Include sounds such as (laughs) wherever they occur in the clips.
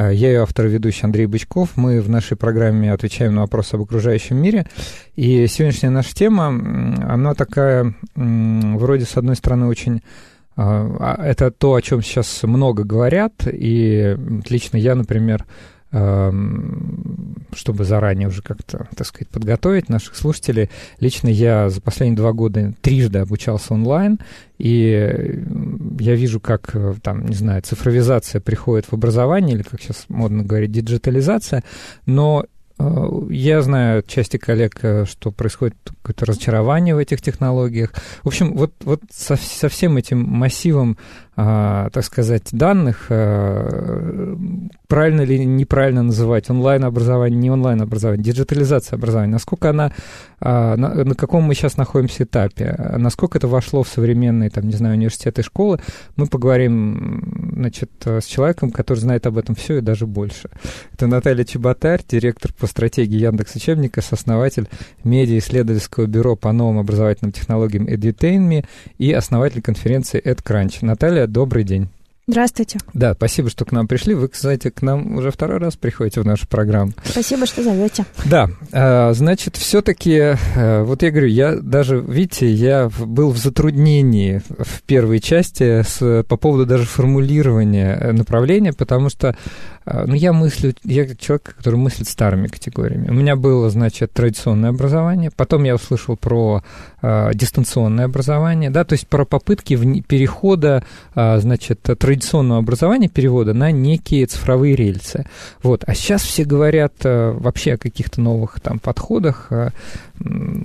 А, я ее автор и ведущий Андрей Бычков. Мы в нашей программе отвечаем на вопросы об окружающем мире. И сегодняшняя наша тема, она такая, вроде, с одной стороны, очень а, а, это то, о чем сейчас много говорят, и лично я, например, чтобы заранее уже как-то, так сказать, подготовить наших слушателей. Лично я за последние два года трижды обучался онлайн, и я вижу, как, там, не знаю, цифровизация приходит в образование, или, как сейчас модно говорить, диджитализация, но э, я знаю части коллег, э, что происходит какое-то разочарование в этих технологиях. В общем, вот, вот со, со всем этим массивом так сказать, данных, а, правильно или неправильно называть онлайн-образование, не онлайн-образование, диджитализация образования, насколько она, а, на, каком мы сейчас находимся этапе, насколько это вошло в современные, там, не знаю, университеты школы, мы поговорим, значит, с человеком, который знает об этом все и даже больше. Это Наталья Чеботарь, директор по стратегии Яндекс Учебника, сооснователь медиа-исследовательского бюро по новым образовательным технологиям EduTainMe и основатель конференции EdCrunch. Наталья, добрый день. Здравствуйте. Да, спасибо, что к нам пришли. Вы, кстати, к нам уже второй раз приходите в нашу программу. Спасибо, что зовете. Да, а, значит, все-таки, а, вот я говорю, я даже, видите, я был в затруднении в первой части с, по поводу даже формулирования э, направления, потому что ну, я мыслю, я как человек, который мыслит старыми категориями. У меня было, значит, традиционное образование, потом я услышал про э, дистанционное образование, да, то есть про попытки в, перехода, э, значит, традиционного образования, перевода на некие цифровые рельсы. Вот. А сейчас все говорят э, вообще о каких-то новых там подходах. Э,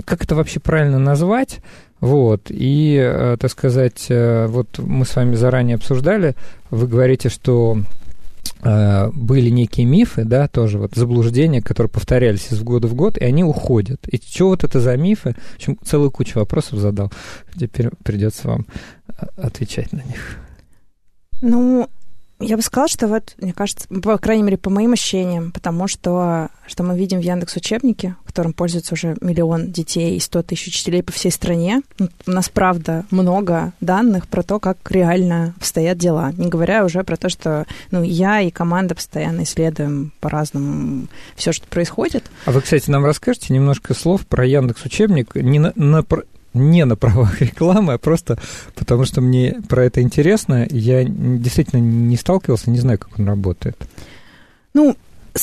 как это вообще правильно назвать? Вот, и, э, так сказать, э, вот мы с вами заранее обсуждали, вы говорите, что были некие мифы, да, тоже вот заблуждения, которые повторялись из года в год, и они уходят. И что вот это за мифы? В общем, целую кучу вопросов задал. Теперь придется вам э, отвечать на них. Ну, я бы сказала, что вот, мне кажется, по крайней мере, по моим ощущениям, потому что, что мы видим в Яндекс учебнике, которым пользуется уже миллион детей и 100 тысяч учителей по всей стране, ну, у нас, правда, много данных про то, как реально обстоят дела. Не говоря уже про то, что ну, я и команда постоянно исследуем по-разному все, что происходит. А вы, кстати, нам расскажете немножко слов про Яндекс учебник не на, на, не на правах рекламы, а просто потому что мне про это интересно. Я действительно не сталкивался, не знаю, как он работает. Ну,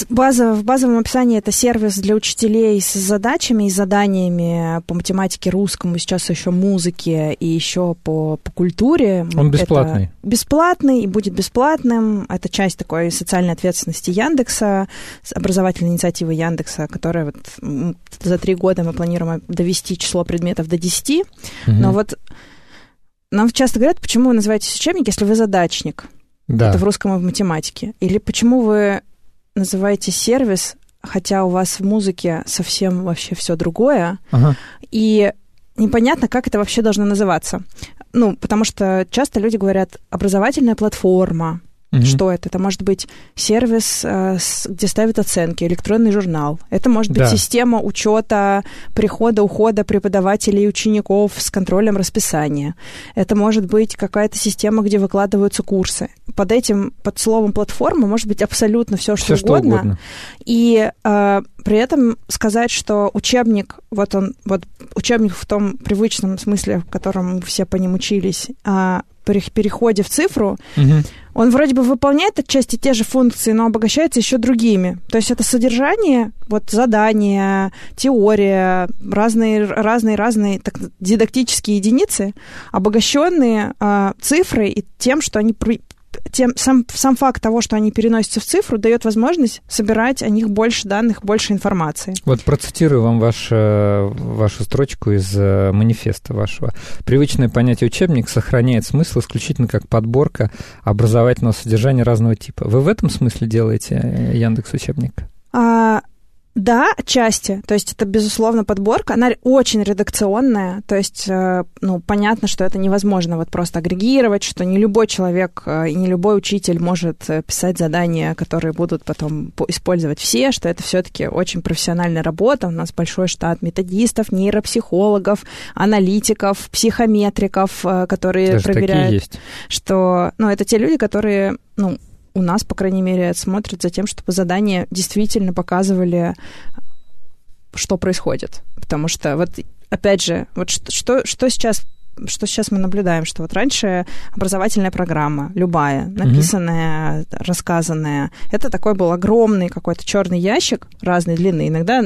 База, в базовом описании это сервис для учителей с задачами и заданиями по математике, русскому, сейчас еще музыке и еще по, по культуре. Он бесплатный? Это бесплатный и будет бесплатным. Это часть такой социальной ответственности Яндекса, образовательной инициативы Яндекса, которая вот за три года мы планируем довести число предметов до 10. Угу. Но вот нам часто говорят, почему вы называетесь учебник, если вы задачник. Да. Это в русском и в математике. Или почему вы называете сервис, хотя у вас в музыке совсем вообще все другое, ага. и непонятно, как это вообще должно называться. Ну, потому что часто люди говорят образовательная платформа, Угу. Что это? Это может быть сервис, э, где ставят оценки, электронный журнал. Это может быть да. система учета прихода, ухода преподавателей и учеников с контролем расписания. Это может быть какая-то система, где выкладываются курсы. Под этим, под словом платформа может быть абсолютно все, что, все, угодно. что угодно. И э, при этом сказать, что учебник, вот он, вот учебник в том привычном смысле, в котором все по ним учились, при переходе в цифру, угу. он вроде бы выполняет отчасти те же функции, но обогащается еще другими. То есть это содержание, вот задания, теория, разные, разные, разные так, дидактические единицы, обогащенные э, цифрой и тем, что они тем, сам, сам факт того, что они переносятся в цифру, дает возможность собирать о них больше данных, больше информации. Вот процитирую вам ваш, э, вашу строчку из э, манифеста вашего. Привычное понятие учебник сохраняет смысл исключительно как подборка образовательного содержания разного типа. Вы в этом смысле делаете э, Яндекс учебник? А, Да, отчасти. То есть это, безусловно, подборка. Она очень редакционная. То есть, э, ну, понятно, что это невозможно вот просто агрегировать, что не любой человек э, и не любой учитель может э, писать задания, которые будут потом использовать все, что это все-таки очень профессиональная работа. У нас большой штат методистов, нейропсихологов, аналитиков, психометриков, которые Даже проверяют, что, ну, это те люди, которые, ну, у нас, по крайней мере, смотрят за тем, чтобы задания действительно показывали, что происходит. Потому что вот, опять же, вот что, что сейчас что сейчас мы наблюдаем, что вот раньше образовательная программа, любая, написанная, mm-hmm. рассказанная, это такой был огромный какой-то черный ящик разной длины, иногда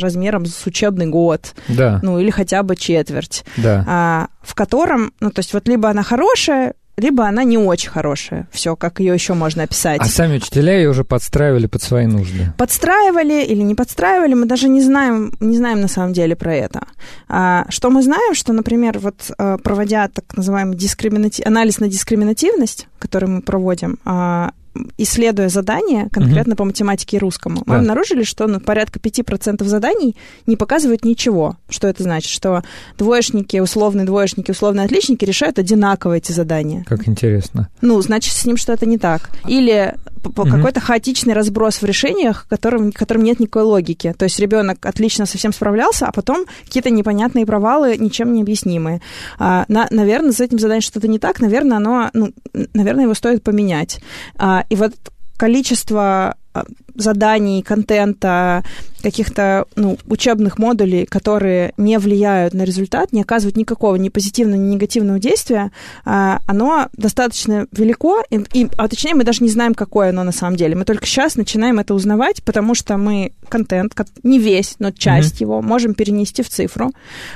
размером с учебный год, да. ну или хотя бы четверть, да. а, в котором, ну то есть вот либо она хорошая, либо она не очень хорошая. Все, как ее еще можно описать. А сами учителя ее уже подстраивали под свои нужды. Подстраивали или не подстраивали, мы даже не знаем, не знаем на самом деле про это. А, что мы знаем, что, например, вот а, проводя так называемый дискриминати... анализ на дискриминативность, который мы проводим, а, исследуя задания, конкретно mm-hmm. по математике и русскому, мы обнаружили, что ну, порядка 5% заданий не показывают ничего. Что это значит? Что двоечники, условные двоечники, условные отличники решают одинаково эти задания. Как интересно. Ну, значит, с ним что-то не так. Или mm-hmm. какой-то хаотичный разброс в решениях, которым, которым нет никакой логики. То есть ребенок отлично совсем справлялся, а потом какие-то непонятные провалы, ничем не объяснимые. А, на, наверное, с этим заданием что-то не так, наверное, оно, ну, наверное, его стоит поменять. А, и вот количество а, заданий, контента, каких-то ну, учебных модулей, которые не влияют на результат, не оказывают никакого ни позитивного, ни негативного действия, а, оно достаточно велико, и, и, а точнее мы даже не знаем, какое оно на самом деле. Мы только сейчас начинаем это узнавать, потому что мы контент, не весь, но часть mm-hmm. его, можем перенести в цифру.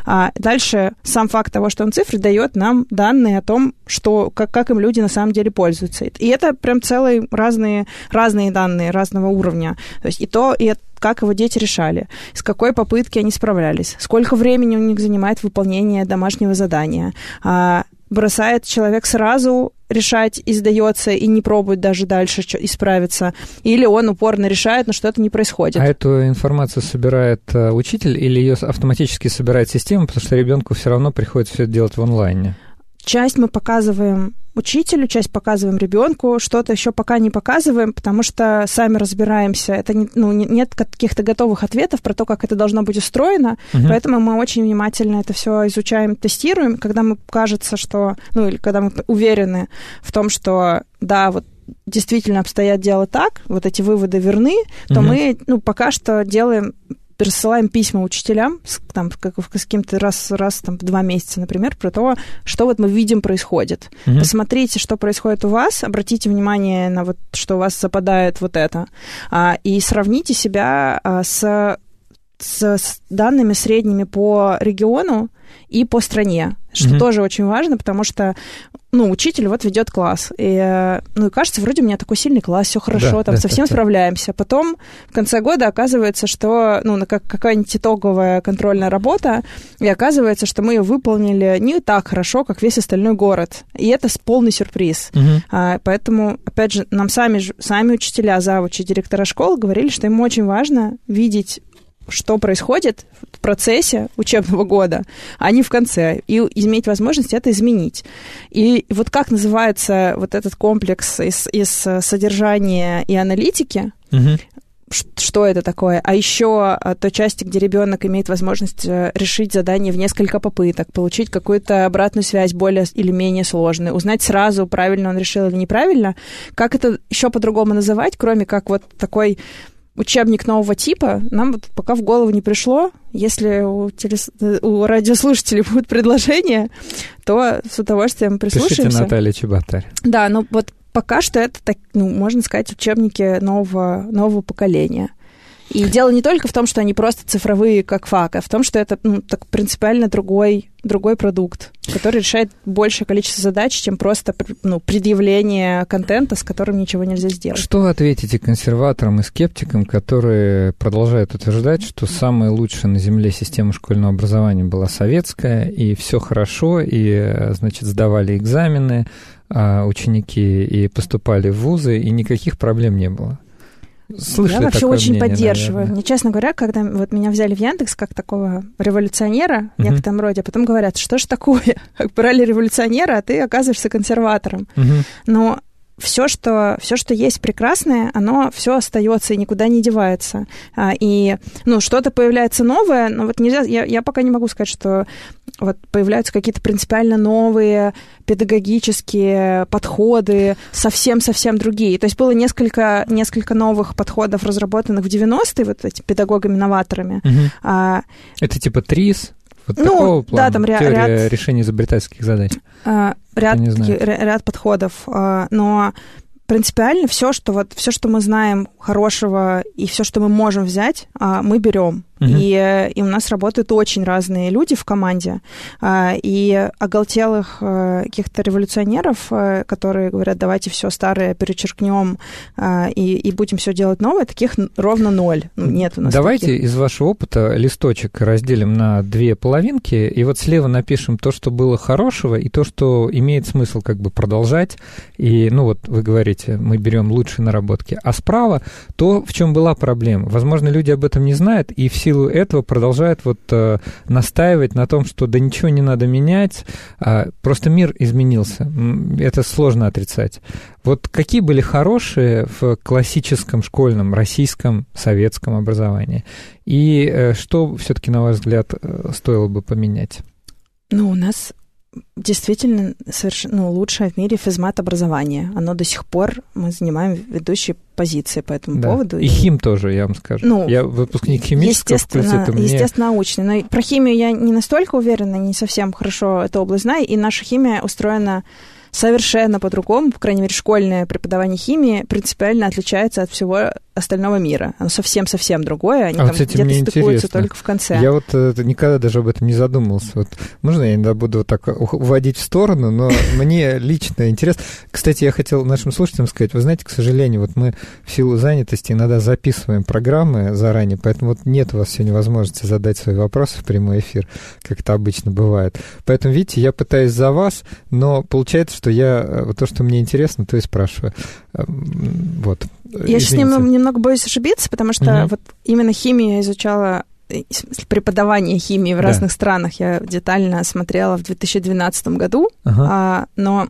А дальше сам факт того, что он цифры, дает нам данные о том, что, как, как им люди на самом деле пользуются. И это прям целые разные, разные данные разного уровня. То есть и то, и как его дети решали, с какой попытки они справлялись, сколько времени у них занимает выполнение домашнего задания. А, бросает человек сразу решать и сдается, и не пробует даже дальше исправиться, или он упорно решает, но что-то не происходит. А эту информацию собирает э, учитель или ее автоматически собирает система, потому что ребенку все равно приходится все это делать в онлайне? Часть мы показываем учителю, часть показываем ребенку, что-то еще пока не показываем, потому что сами разбираемся. Это не, ну, нет каких-то готовых ответов про то, как это должно быть устроено, угу. поэтому мы очень внимательно это все изучаем, тестируем. Когда мы кажется, что, ну или когда мы уверены в том, что да, вот действительно обстоят дело так, вот эти выводы верны, то угу. мы ну, пока что делаем рассылаем письма учителям, там, как, каким-то раз, раз там, в два месяца, например, про то, что вот мы видим происходит. Mm-hmm. Посмотрите, что происходит у вас, обратите внимание на вот, что у вас западает вот это, а, и сравните себя а, с, с, с данными средними по региону и по стране, что mm-hmm. тоже очень важно, потому что ну, учитель вот ведет класс. И, э, ну, и кажется, вроде у меня такой сильный класс, все хорошо, да, там да, совсем да, справляемся. Потом в конце года оказывается, что, ну, как какая-нибудь итоговая контрольная работа, и оказывается, что мы ее выполнили не так хорошо, как весь остальной город. И это полный сюрприз. Угу. А, поэтому, опять же, нам сами, сами учителя, завучи, директора школ говорили, что им очень важно видеть что происходит в процессе учебного года, а не в конце, и иметь возможность это изменить. И вот как называется вот этот комплекс из, из содержания и аналитики, угу. что это такое, а еще а, той части, где ребенок имеет возможность э, решить задание в несколько попыток, получить какую-то обратную связь более или менее сложную, узнать сразу, правильно он решил или неправильно, как это еще по-другому называть, кроме как вот такой учебник нового типа, нам вот пока в голову не пришло. Если у, телес... у радиослушателей (laughs) будут предложения, то с удовольствием прислушаемся. Пишите Наталья Чеботарь. Да, ну вот пока что это, так, ну, можно сказать, учебники нового, нового поколения. И дело не только в том, что они просто цифровые, как фак, а в том, что это ну, так принципиально другой, другой продукт, который решает большее количество задач, чем просто ну, предъявление контента, с которым ничего нельзя сделать. Что вы ответите консерваторам и скептикам, которые продолжают утверждать, что самая лучшая на Земле система школьного образования была советская, и все хорошо, и, значит, сдавали экзамены, а ученики и поступали в вузы, и никаких проблем не было? Слышали я вообще очень мнение, поддерживаю. Наверное. Мне, честно говоря, когда вот меня взяли в Яндекс как такого революционера в некотором роде, а потом говорят, что ж такое? (laughs) Брали революционера, а ты оказываешься консерватором. Угу. Но все, что, все, что есть прекрасное, оно все остается и никуда не девается. А, и, ну, что-то появляется новое, но вот нельзя, я, я пока не могу сказать, что вот появляются какие-то принципиально новые педагогические подходы, совсем-совсем другие. То есть было несколько, несколько новых подходов, разработанных в 90-е, вот этими педагогами-новаторами. Угу. А, Это типа ТРИС, вот Ну, такого да, плана, там ря- теория ряд- решения изобретательских задач. а, ряд, ряд подходов, а, но принципиально все, что вот все, что мы знаем хорошего и все, что мы можем взять, а, мы берем. Мгм. И, э, и у нас работают очень разные люди в команде. А, И оголтелых э, каких-то революционеров, э, которые говорят, давайте все старое перечеркнем а, и, и будем все делать новое, таких ровно ноль. Ну, нет у нас Давайте таких. из вашего опыта листочек разделим на две половинки, и вот слева напишем то, что было хорошего, и то, что имеет смысл как бы продолжать. И, ну вот вы говорите, мы берем лучшие наработки. А справа то, в чем была проблема. Возможно, люди об этом не знают, и в силу этого продолжают вот э, настаивать на том, что да ничего не надо менять, а, просто мир изменился. Это сложно отрицать. Вот какие были хорошие в классическом школьном, российском, советском образовании? И э, что все-таки, на ваш взгляд, э, стоило бы поменять? Ну, у нас действительно совершенно ну, лучшее в мире физмат образование. Оно до сих пор мы занимаем ведущие позиции по этому Да. поводу. И хим тоже, я вам скажу. Ну, я выпускник химического естественно. Мне... естественно, научный. Но про химию я не настолько уверена, не совсем хорошо эту область знаю. И наша химия устроена совершенно по-другому. По крайней мере, школьное преподавание химии принципиально отличается от всего остального мира. Оно совсем-совсем другое. Они А там кстати, где-то стыкуются интересно. только в конце. Я вот э, никогда даже об этом не задумывался. Вот, можно я иногда буду вот так уводить в сторону, но (laughs) мне лично интересно. Кстати, я хотел нашим слушателям сказать, вы знаете, к сожалению, вот мы в силу занятости иногда записываем программы заранее, поэтому вот нет у вас сегодня возможности задать свои вопросы в прямой эфир, как это обычно бывает. Поэтому, видите, я пытаюсь за вас, но получается, что я э, вот то, что мне интересно, то и спрашиваю. Вот. Я сейчас немного, немного боюсь ошибиться, потому что Мгм. вот именно химию я изучала, преподавание химии в Да. разных странах я детально смотрела в 2012 году, Ага. а, но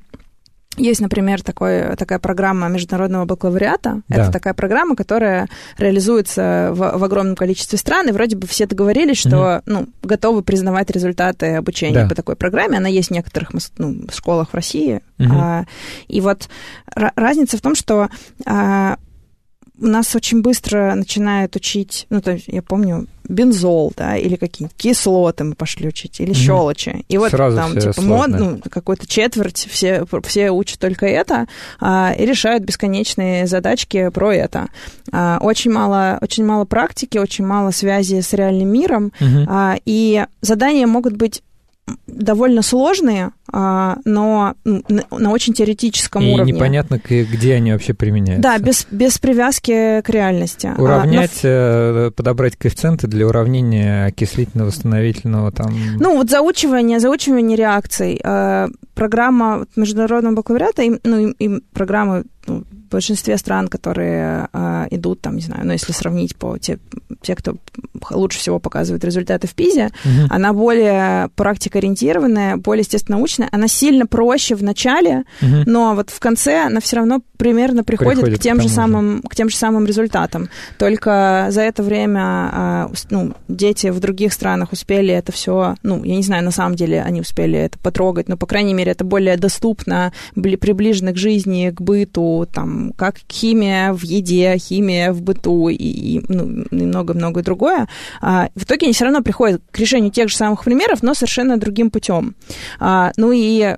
есть, например, такой, такая программа международного бакалавриата. Да. Это такая программа, которая реализуется в, в огромном количестве стран, и вроде бы все договорились, что ну, готовы признавать результаты обучения Да. по такой программе. Она есть в некоторых ну, школах в России. Мгм. А, и вот ра- разница в том, что а, нас очень быстро начинают учить, ну, то есть я помню, бензол, да, или какие-нибудь кислоты мы пошли учить, или Мгм. щелочи. И вот Сразу там, типа, мод, ну, какую-то четверть, все, все учат только это, а, и решают бесконечные задачки про это. А, очень мало, очень мало практики, очень мало связи с реальным миром, Мгм. а, и задания могут быть довольно сложные, а, но на, очень теоретическом И уровне. непонятно, к- где они вообще применяются. Да, без, без привязки к реальности. А, Уравнять, э, подобрать коэффициенты для уравнения окислительно-восстановительного там... но- ну, вот заучивание, заучивание реакций. э, программа международного бакалавриата, и, ну, и, и программы ну, в большинстве стран, которые э, идут, там, не знаю, ну, если сравнить по те, те, кто лучше всего показывает результаты в ПИЗе, Мгм. она более практикоориентированная, более естественно-научная, она сильно проще в начале, Мгм. но вот в конце она все равно примерно приходит, Приходит к, тем к же самым, к тем же самым результатам. Только за это время а, ну, дети в других странах успели это все, ну, я не знаю, на самом деле они успели это потрогать, но, по крайней мере, это более доступно, бли- приближено к жизни, к быту, там, как химия в еде, химия в быту и, и, ну, и много-много другое. А, в итоге они все равно приходят к решению тех же самых примеров, но совершенно другим путем. А, ну и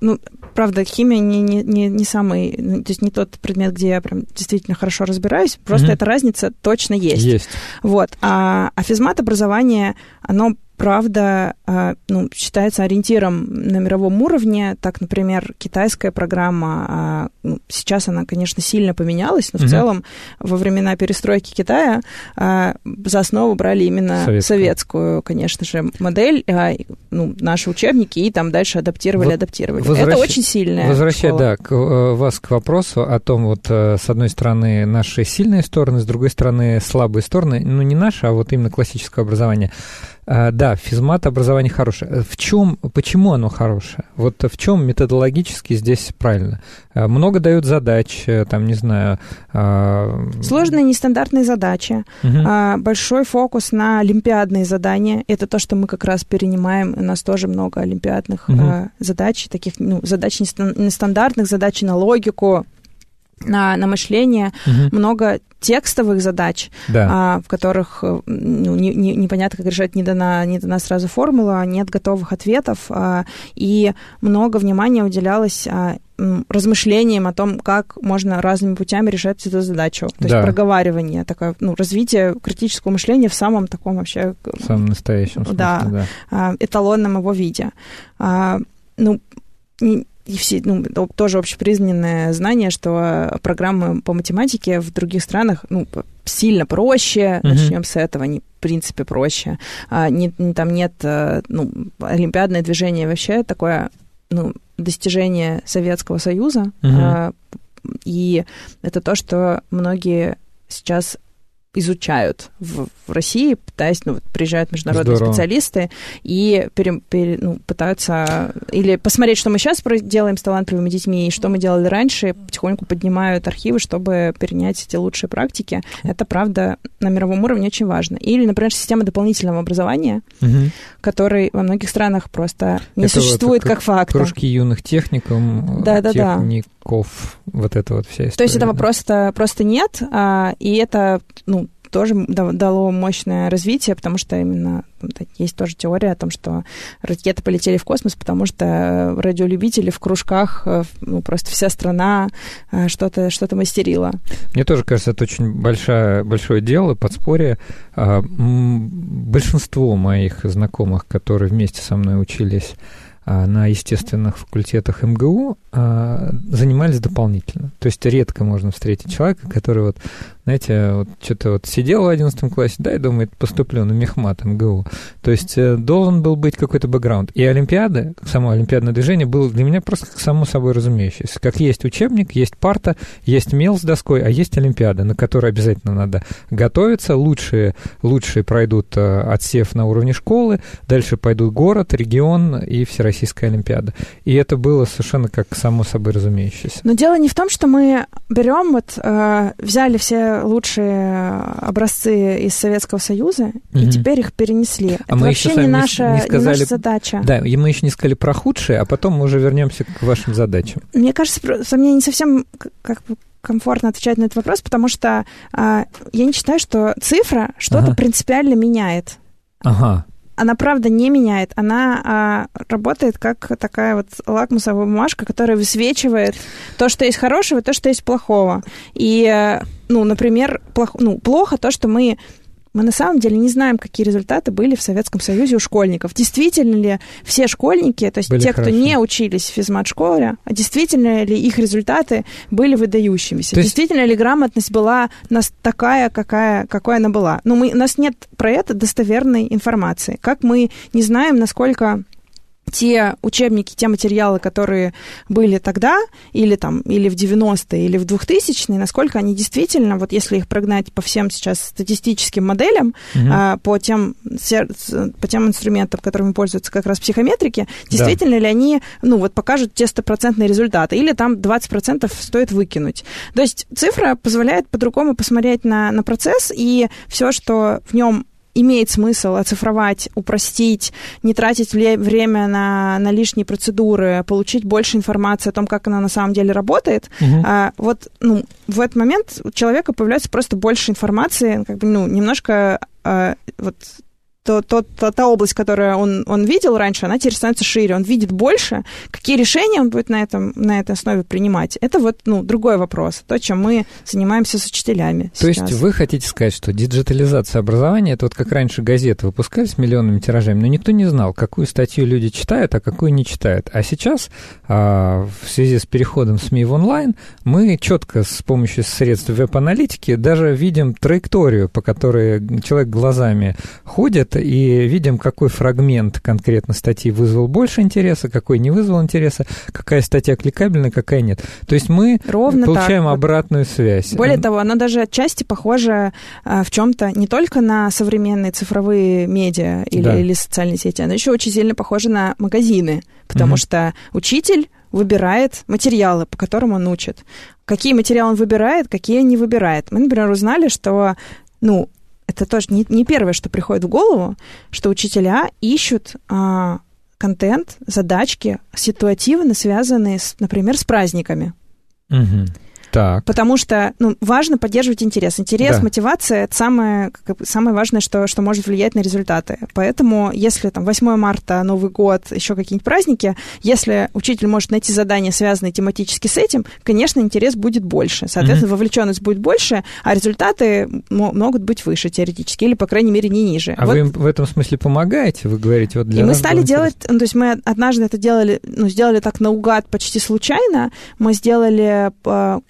ну, правда, химия не, не, не, не самый, ну, то есть не тот предмет, где я прям действительно хорошо разбираюсь, просто Мгм. эта разница точно есть. Есть. Вот. А, а физмат образование, оно правда, а, ну, считается ориентиром на мировом уровне. Так, например, китайская программа, а, ну, сейчас она, конечно, сильно поменялась, но в целом во времена перестройки Китая а, за основу брали именно советскую, советскую конечно же, модель, ну, наши учебники, и там дальше адаптировали, вот адаптировали. Возвращ... Это очень сильная Возвращая, школа. да, к, э, вас к вопросу о том, вот, э, с одной стороны, наши сильные стороны, с другой стороны, слабые стороны, ну, не наши, а вот именно классическое образование. А, да, физмат образование хорошее. В чем, почему оно хорошее? Вот в чем методологически здесь правильно? А, много дают задач, э, там, не знаю... А, Сложные нестандартные задачи, угу. большой фокус на олимпиадные задания. Это то, что мы как раз перенимаем. У нас тоже много олимпиадных угу. задач, таких ну, задач нестандартных, задач на логику, на, на мышление, угу. много текстовых задач, да. а, в которых э, ну, не, не, непонятно, как решать, не дана, не дана сразу формула, нет готовых ответов, а, и много внимания уделялось а, размышлениям о том, как можно разными путями решать эту задачу. То да. есть проговаривание, такое, ну, развитие критического мышления в самом таком вообще... В самом настоящем смысле, да. да. А, эталонном его виде. А, ну, и все, ну, тоже общепризнанное знание, что программы по математике в других странах, ну, сильно проще, uh-huh. начнем с этого, они в принципе проще. А, не, там нет, э, ну, олимпиадное движение вообще такое, ну, достижение Советского Союза, uh-huh. а, и это то, что многие сейчас изучают в, в России, пытаясь, ну, вот приезжают международные Здорово. специалисты и пере, пере, ну, пытаются или посмотреть, что мы сейчас делаем с талантливыми детьми и что мы делали раньше, потихоньку поднимают архивы, чтобы перенять эти лучшие практики. Это, правда, на мировом уровне очень важно. Или, например, система дополнительного образования, угу. который во многих странах просто не это существует вот, как, как факт. Кружки юных техникум, да, да, техников, да. вот это вот вся история. То есть этого да. просто, просто нет, а, и это, ну, тоже дало мощное развитие, потому что именно есть тоже теория о том, что ракеты полетели в космос, потому что радиолюбители в кружках, э, ну, просто вся страна э, что-то что мастерила. Мне тоже кажется, это очень большое, большое дело, подспорье. А, большинство моих знакомых, которые вместе со мной учились на естественных факультетах МГУ а, занимались дополнительно. То есть редко можно встретить человека, который вот, знаете, вот что-то вот сидел в 11 классе, да, и думает, поступлю на мехмат МГУ. То есть э, должен был быть какой-то бэкграунд. И Олимпиада, само олимпиадное движение было для меня просто как само собой разумеющееся. Как есть учебник, есть парта, есть мел с доской, а есть Олимпиада, на которой обязательно надо готовиться. Лучшие, лучшие пройдут э, отсев на уровне школы, дальше пойдут город, регион и всероссийские Российская Олимпиада. И это было совершенно как само собой разумеющееся. Но дело не в том, что мы берем, вот э, взяли все лучшие образцы из Советского Союза угу. и теперь их перенесли. А это мы вообще еще не наша, не, сказали, не наша задача. Да, и мы еще не сказали про худшие, а потом мы уже вернемся к вашим задачам. Мне кажется, мне не совсем как бы комфортно отвечать на этот вопрос, потому что э, я не считаю, что цифра что-то ага. принципиально меняет. Ага она правда не меняет, она а, работает как такая вот лакмусовая бумажка, которая высвечивает то, что есть хорошего, и то, что есть плохого. И, э, ну, например, плохо, ну, плохо то, что мы мы на самом деле не знаем, какие результаты были в Советском Союзе у школьников. Действительно ли все школьники, то есть были те, хорошо. кто не учились в физмат-школе, а действительно ли их результаты были выдающимися? есть... Действительно ли грамотность была нас такая, какая, какой она была? Но мы, у нас нет про это достоверной информации. Как мы не знаем, насколько те учебники, те материалы, которые были тогда, или там, или в 90-е, или в 2000-е, насколько они действительно, вот если их прогнать по всем сейчас статистическим моделям, угу. а, по, тем, по тем инструментам, которыми пользуются как раз психометрики, действительно да. ли они, ну, вот покажут те стопроцентные результаты, или там 20% стоит выкинуть. То есть цифра позволяет по-другому посмотреть на, на процесс, и все, что в нем имеет смысл оцифровать, упростить, не тратить время на, на лишние процедуры, получить больше информации о том, как она на самом деле работает, угу. а, вот ну, в этот момент у человека появляется просто больше информации, как бы, ну, немножко а, вот то, то, то, та область, которую он, он видел раньше, она теперь становится шире, он видит больше. Какие решения он будет на, этом, на этой основе принимать, это вот ну, другой вопрос. То, чем мы занимаемся с учителями То сейчас. есть вы хотите сказать, что диджитализация образования, это вот как раньше газеты выпускались миллионными тиражами, но никто не знал, какую статью люди читают, а какую не читают. А сейчас, а, в связи с переходом СМИ в онлайн, мы четко с помощью средств веб-аналитики даже видим траекторию, по которой человек глазами ходит, и видим, какой фрагмент конкретно статьи вызвал больше интереса, какой не вызвал интереса, какая статья кликабельная, какая нет. То есть мы Ровно получаем так. обратную связь. Более того, она даже отчасти похожа а, в чем-то не только на современные цифровые медиа или, да. или социальные сети, она еще очень сильно похожа на магазины, потому угу. что учитель выбирает материалы, по которым он учит. Какие материалы он выбирает, какие не выбирает. Мы, например, узнали, что ну, это тоже не, не первое, что приходит в голову, что учителя ищут а, контент, задачки ситуативно связанные, с, например, с праздниками. Угу. Так. Потому что ну, важно поддерживать интерес. Интерес, да. мотивация — это самое, как, самое важное, что, что может влиять на результаты. Поэтому, если там 8 марта, Новый год, еще какие-нибудь праздники, если учитель может найти задания, связанные тематически с этим, конечно, интерес будет больше. Соответственно, mm-hmm. вовлеченность будет больше, а результаты могут быть выше теоретически, или, по крайней мере, не ниже. А вот. вы им в этом смысле помогаете? Вы говорите, вот для И мы стали делать, ну, то есть мы однажды это делали, ну, сделали так наугад почти случайно. Мы сделали э,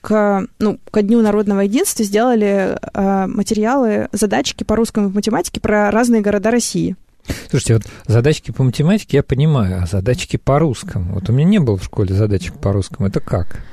ну, ко Дню народного единства сделали э, материалы, задачки по русскому и математике про разные города России. Слушайте, вот задачки по математике я понимаю, а задачки по русскому? Вот у меня не было в школе задачек по русскому. Это как?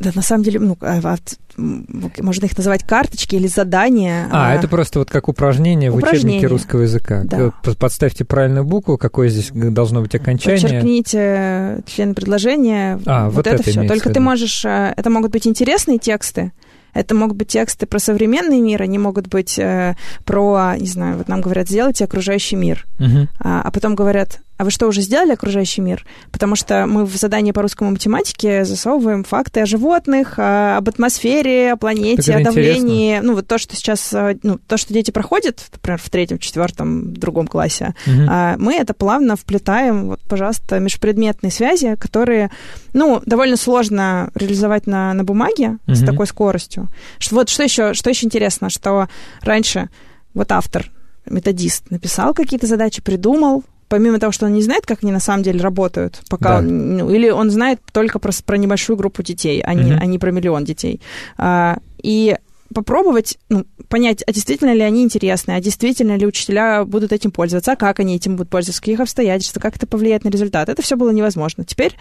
Да, на самом деле, ну, а, а, можно их называть карточки или задания. А, а это просто вот как упражнение, упражнение. в учебнике русского языка. Да. Подставьте правильную букву, какое здесь должно быть окончание. Подчеркните член предложения. А, вот, вот это, это все. Только ты можешь... Э, это могут быть интересные тексты, это могут быть тексты про современный мир, они могут быть э, про, не знаю, вот нам говорят, сделайте окружающий мир. Uh-huh. А, а потом говорят, а вы что, уже сделали окружающий мир? Потому что мы в задании по русскому математике засовываем факты о животных, об атмосфере, о планете, о давлении. Интересно. Ну, вот то, что сейчас, э, ну, то, что дети проходят, например, в третьем, четвертом, другом классе, угу. мы это плавно вплетаем, вот, пожалуйста, межпредметные связи, которые, ну, довольно сложно реализовать на, на бумаге угу. с такой скоростью. Что, вот что еще, что еще интересно, что раньше вот автор методист написал какие-то задачи, придумал, помимо того, что он не знает, как они на самом деле работают, пока да. он, ну, или он знает только про, про небольшую группу детей, а, не, угу. а не про миллион детей. А, и попробовать ну, понять, а действительно ли они интересны, а действительно ли учителя будут этим пользоваться, а как они этим будут пользоваться, в каких обстоятельствах, как это повлияет на результат. Это все было невозможно. Теперь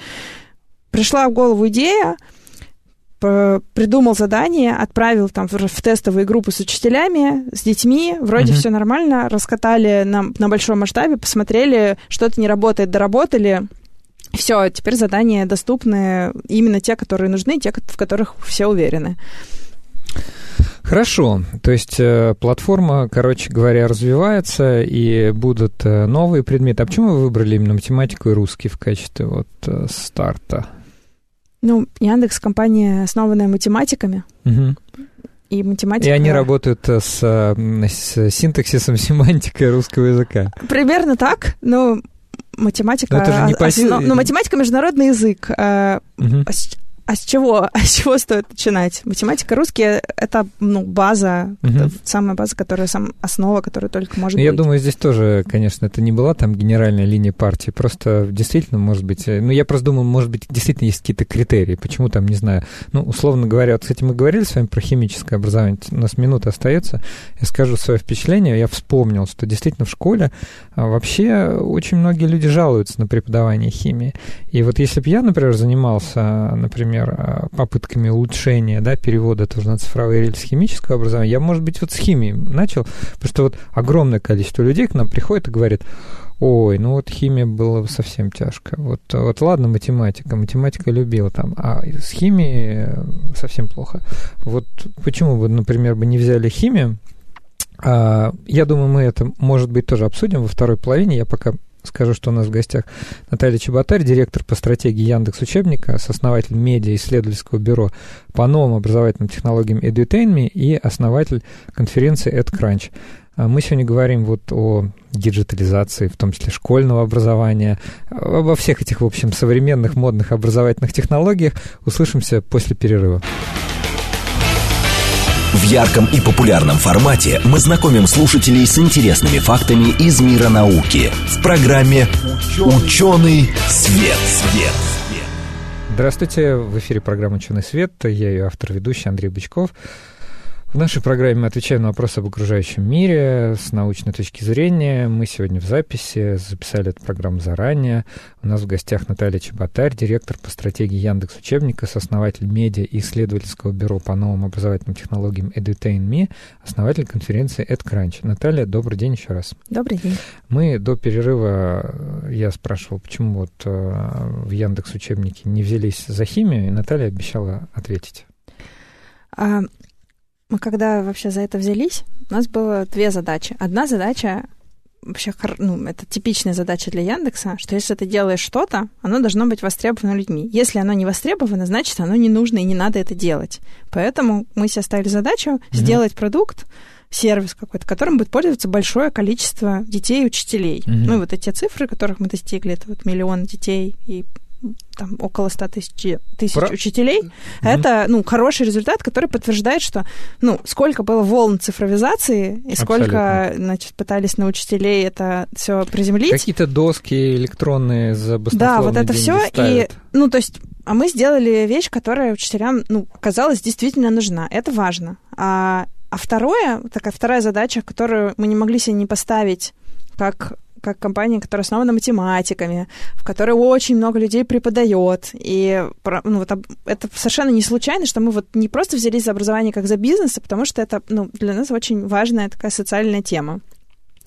пришла в голову идея, придумал задание, отправил там в тестовые группы с учителями, с детьми, вроде mm-hmm. все нормально, раскатали на, на большом масштабе, посмотрели, что-то не работает, доработали. Все, теперь задания доступны именно те, которые нужны, те, в которых все уверены. Хорошо, то есть э, платформа, короче говоря, развивается, и будут э, новые предметы. А почему вы выбрали именно математику и русский в качестве вот э, старта? Ну, Яндекс компания, основанная математиками. Угу. И математика... И они работают э, с, э, с синтаксисом, (laughs) семантикой русского языка. Примерно так. Ну, математика... Но, это же не основ... Но математика — международный язык. Угу. А с чего, (laughs) а с чего стоит начинать? Математика, русский — это ну, база, угу. это самая база, которая сам основа, которая только может я быть. Я думаю, здесь тоже, конечно, это не была там генеральная линия партии, просто действительно, может быть, э, ну, я просто думал, может быть, действительно есть какие-то критерии, почему там, не знаю, ну, условно говоря, вот, кстати, мы говорили с вами про химическое образование, у нас минута остается, я скажу свое впечатление, я вспомнил, что действительно в школе а, вообще очень многие люди жалуются на преподавание химии, и вот если бы я, например, занимался, например, например, а, попытками улучшения да, перевода тоже на цифровые рельсы химического образования, я, может быть, вот с химией начал, потому что вот огромное количество людей к нам приходит и говорит, ой, ну вот химия была совсем тяжко. Вот, вот ладно, математика, математика любила там, а с химией совсем плохо. Вот почему бы, например, бы не взяли химию, а, я думаю, мы это, может быть, тоже обсудим во второй половине. Я пока Скажу, что у нас в гостях Наталья Чеботарь, директор по стратегии Яндекс Учебника, сооснователь медиа-исследовательского бюро по новым образовательным технологиям EduTainMe и основатель конференции EdCrunch. А мы сегодня говорим вот о диджитализации, в том числе школьного образования, обо всех этих, в общем, современных модных образовательных технологиях услышимся после перерыва. В ярком и популярном формате мы знакомим слушателей с интересными фактами из мира науки в программе «Ученый свет». свет. Здравствуйте, в эфире программа «Ученый свет». Я ее автор, ведущий Андрей Бычков. В нашей программе мы отвечаем на вопросы об окружающем мире с научной точки зрения. Мы сегодня в записи, записали эту программу заранее. У нас в гостях Наталья Чеботарь, директор по стратегии Яндекс Учебника, сооснователь медиа и исследовательского бюро по новым образовательным технологиям EduTainMe, основатель конференции EdCrunch. Наталья, добрый день еще раз. Добрый день. Мы до перерыва, э, я спрашивал, почему вот э, в Яндекс Учебнике не взялись за химию, и Наталья обещала ответить. А, мы когда вообще за это взялись, у нас было две задачи. Одна задача вообще, ну, это типичная задача для Яндекса, что если ты делаешь что-то, оно должно быть востребовано людьми. Если оно не востребовано, значит, оно не нужно и не надо это делать. Поэтому мы себе ставили задачу mm-hmm. сделать продукт, сервис какой-то, которым будет пользоваться большое количество детей и учителей. Mm-hmm. Ну, и вот эти цифры, которых мы достигли, это вот миллион детей и там около 100 тысяч, тысяч Про... учителей, mm-hmm. это, ну, хороший результат, который подтверждает, что, ну, сколько было волн цифровизации и сколько, Абсолютно. значит, пытались на учителей это все приземлить. Какие-то доски электронные за Да, вот это все и, ну, то есть, а мы сделали вещь, которая учителям, ну, казалось, действительно нужна. Это важно. А, а второе, такая вторая задача, которую мы не могли себе не поставить как как компания, которая основана математиками, в которой очень много людей преподает. И ну, вот, это совершенно не случайно, что мы вот не просто взялись за образование как за бизнес, а потому что это ну, для нас очень важная такая социальная тема.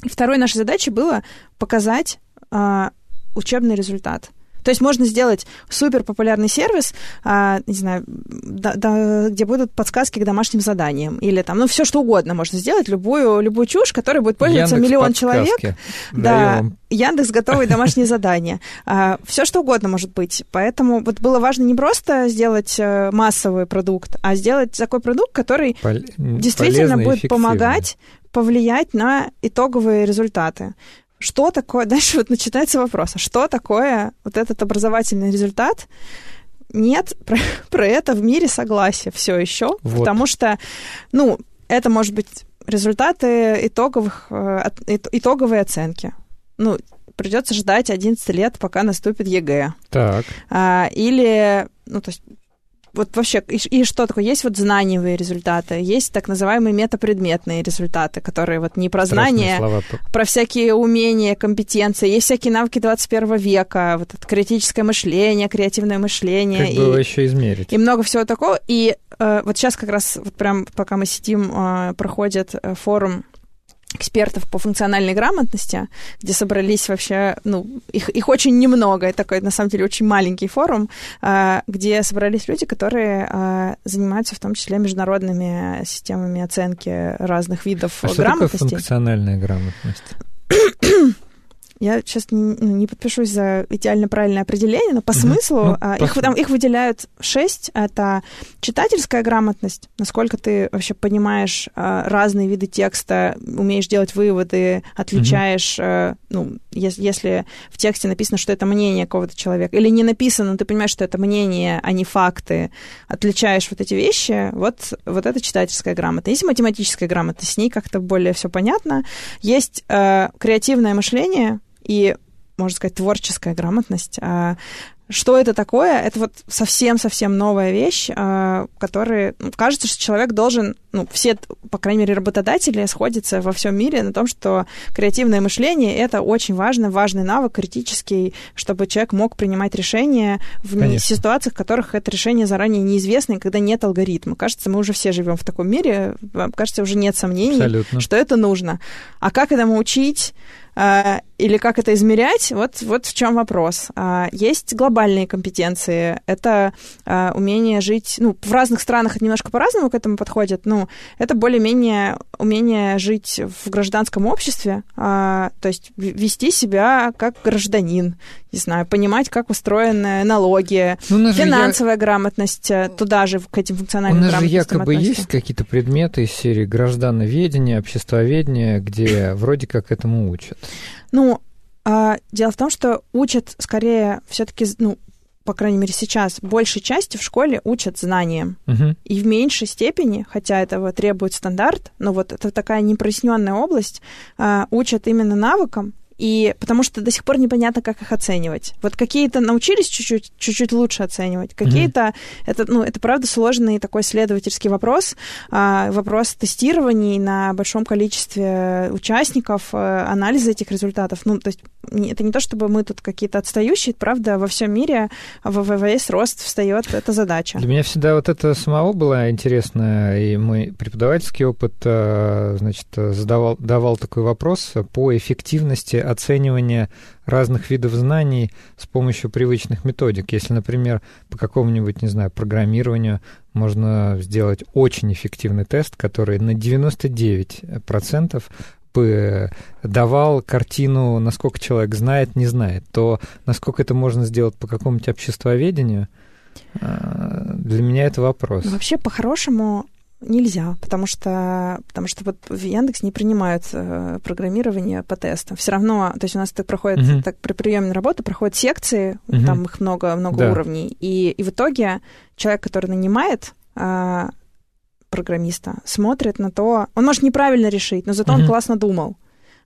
И второй нашей задачей было показать а, учебный результат – то есть можно сделать супер популярный сервис, а, не знаю, да, да, где будут подсказки к домашним заданиям. Или там, ну, все что угодно можно сделать, любую, любую чушь, которой будет пользоваться Яндекс миллион подсказки. человек. Да, Яндекс готовые домашние задания. А, все что угодно может быть. Поэтому вот было важно не просто сделать э, массовый продукт, а сделать такой продукт, который Пол... действительно будет помогать повлиять на итоговые результаты что такое, (laughs) дальше вот начинается вопрос, а что такое вот этот образовательный результат? Нет, (laughs) про, про это в мире согласия все еще, вот. потому что, ну, это может быть результаты итоговых, э, итоговой оценки. Ну, придется ждать 11 лет, пока наступит ЕГЭ. Так. А, или, ну, то есть вот вообще, и, и что такое? Есть вот знаниевые результаты, есть так называемые метапредметные результаты, которые вот не про знания, слова. про всякие умения, компетенции. Есть всякие навыки 21 века, вот это критическое мышление, креативное мышление. Как и, было еще измерить. И много всего такого. И э, вот сейчас как раз, вот прям пока мы сидим, э, проходит э, форум экспертов по функциональной грамотности, где собрались вообще, ну, их, их очень немного, это такой, на самом деле, очень маленький форум, а, где собрались люди, которые а, занимаются в том числе международными системами оценки разных видов а грамотности. Что такое функциональная грамотность? Я сейчас не, ну, не подпишусь за идеально правильное определение, но по смыслу ну, а, их, там, их выделяют шесть. Это читательская грамотность, насколько ты вообще понимаешь а, разные виды текста, умеешь делать выводы, отличаешь, угу. а, ну, если, если в тексте написано, что это мнение какого-то человека, или не написано, но ты понимаешь, что это мнение, а не факты, отличаешь вот эти вещи, вот, вот это читательская грамотность. Есть математическая грамотность, с ней как-то более все понятно. Есть э, креативное мышление, и можно сказать, творческая грамотность. А, что это такое? Это вот совсем-совсем новая вещь, а, которая... Ну, кажется, что человек должен... Ну, все, по крайней мере, работодатели сходятся во всем мире на том, что креативное мышление — это очень важно, важный навык, критический, чтобы человек мог принимать решения в Конечно. ситуациях, в которых это решение заранее неизвестно, и когда нет алгоритма. Кажется, мы уже все живем в таком мире, кажется, уже нет сомнений, Абсолютно. что это нужно. А как этому учить? А, или как это измерять, вот, вот в чем вопрос. А, есть глобальные компетенции, это а, умение жить, ну, в разных странах это немножко по-разному к этому подходит, ну, это более-менее умение жить в гражданском обществе, то есть вести себя как гражданин, не знаю, понимать, как устроены налоги, ну, финансовая я... грамотность э, туда же, к этим функциональным У нас же якобы относится. есть какие-то предметы из серии граждановедения, обществоведения, где (laughs) вроде как этому учат. Ну, а, дело в том, что учат скорее все-таки, ну, по крайней мере сейчас, большей части в школе учат знаниям. Угу. И в меньшей степени, хотя этого требует стандарт, но вот это такая непроясненная область, а, учат именно навыкам, и потому что до сих пор непонятно, как их оценивать. Вот какие-то научились чуть-чуть, чуть-чуть лучше оценивать, какие-то mm-hmm. это, ну, это правда сложный такой исследовательский вопрос, а, вопрос тестирований на большом количестве участников, а, анализа этих результатов. Ну, то есть это не то, чтобы мы тут какие-то отстающие, правда, во всем мире в весь рост встает эта задача. Для меня всегда вот это самого было интересно, и мой преподавательский опыт, а, значит, задавал, давал такой вопрос по эффективности оценивания разных видов знаний с помощью привычных методик. Если, например, по какому-нибудь, не знаю, программированию можно сделать очень эффективный тест, который на 99% бы давал картину, насколько человек знает, не знает, то насколько это можно сделать по какому-нибудь обществоведению, а, для меня это вопрос. Вообще, по-хорошему, Нельзя, потому что, потому что вот в Яндекс не принимают э, программирование по тестам. Все равно, то есть у нас так проходит, uh-huh. так при приеме на работу проходят секции, uh-huh. там их много, много да. уровней, и, и в итоге человек, который нанимает э, программиста, смотрит на то, он может неправильно решить, но зато uh-huh. он классно думал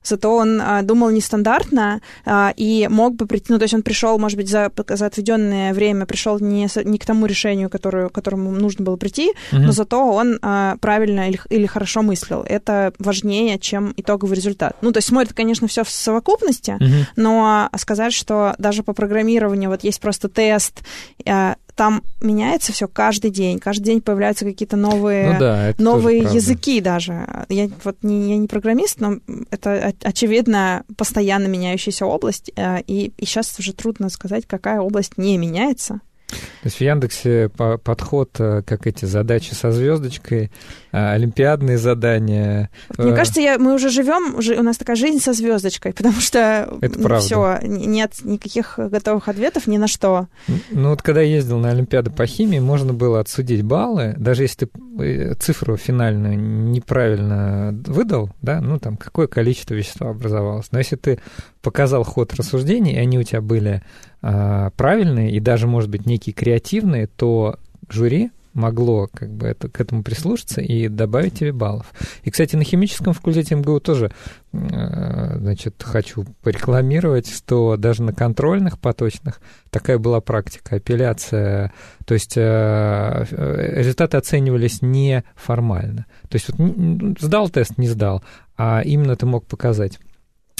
зато он а, думал нестандартно а, и мог бы прийти, ну, то есть он пришел, может быть, за, за отведенное время пришел не, не к тому решению, которое, к которому нужно было прийти, угу. но зато он а, правильно или, или хорошо мыслил. Это важнее, чем итоговый результат. Ну, то есть смотрит, конечно, все в совокупности, угу. но сказать, что даже по программированию вот есть просто тест, а, там меняется все каждый день. Каждый день появляются какие-то новые, ну да, новые языки даже. Я вот не, я не программист, но это очевидно постоянно меняющаяся область. Э, и, и сейчас уже трудно сказать, какая область не меняется. То есть в Яндексе подход, э, как эти задачи со звездочкой, олимпиадные задания. Мне э, кажется, я, мы уже живем, уже у нас такая жизнь со звездочкой, (laughs) потому что все, нет никаких готовых ответов ни на что. Ну вот когда я ездил на Олимпиаду по химии, можно было отсудить баллы, даже если ты цифру финальную неправильно выдал, да, ну там какое количество вещества образовалось. Но если ты показал ход рассуждений, и они у тебя были а, правильные и даже, может быть, некие креативные, то жюри могло как бы это, к этому прислушаться и добавить тебе баллов. И, кстати, на химическом факультете МГУ тоже, а, значит, хочу порекламировать, что даже на контрольных поточных такая была практика, апелляция, то есть а, результаты оценивались не формально. То есть вот сдал тест, не сдал, а именно ты мог показать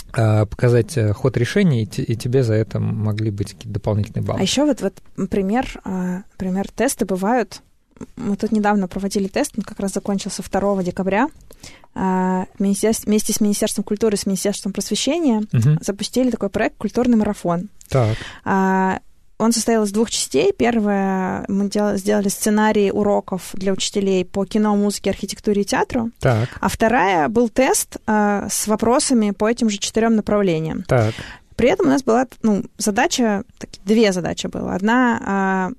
показать э, ход решения, и тебе за это могли быть какие-то дополнительные баллы. А еще вот, вот пример, пример тесты бывают. Мы тут недавно проводили тест, он как раз закончился 2 декабря. А, вместе с Министерством культуры, с Министерством просвещения угу. запустили такой проект «Культурный марафон». Так. Он состоял из двух частей. Первое, мы делали, сделали сценарий уроков для учителей по кино, музыке, архитектуре и театру. Так. А вторая был тест э, с вопросами по этим же четырем направлениям. Так. При этом у нас была ну, задача, так, две задачи было. Одна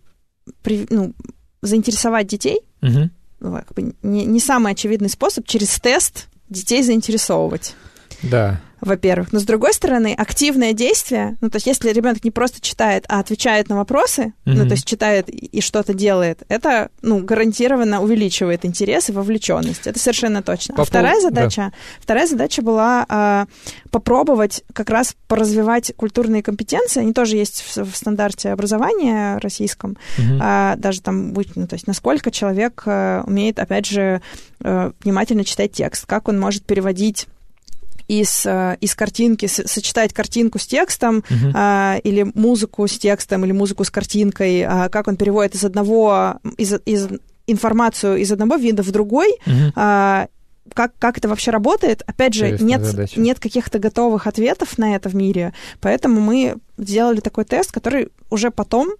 э, при, ну, заинтересовать детей. Угу. Ну, как бы не, не самый очевидный способ через тест детей заинтересовывать. Да во-первых. Но с другой стороны, активное действие, ну, то есть если ребенок не просто читает, а отвечает на вопросы, mm-hmm. ну, то есть читает и что-то делает, это, ну, гарантированно увеличивает интерес и вовлеченность. Это совершенно точно. По а вторая задача, да. вторая задача была а, попробовать как раз поразвивать культурные компетенции. Они тоже есть в, в стандарте образования российском. Mm-hmm. А, даже там, ну, то есть насколько человек а, умеет, опять же, а, внимательно читать текст, как он может переводить из, э, из картинки, сочетать картинку с текстом uh-huh. а, или музыку с текстом, или музыку с картинкой, а, как он переводит из одного, из, из информацию из одного вида в другой, uh-huh. а, как, как это вообще работает. Опять же, нет, нет каких-то готовых ответов на это в мире, поэтому мы сделали такой тест, который уже потом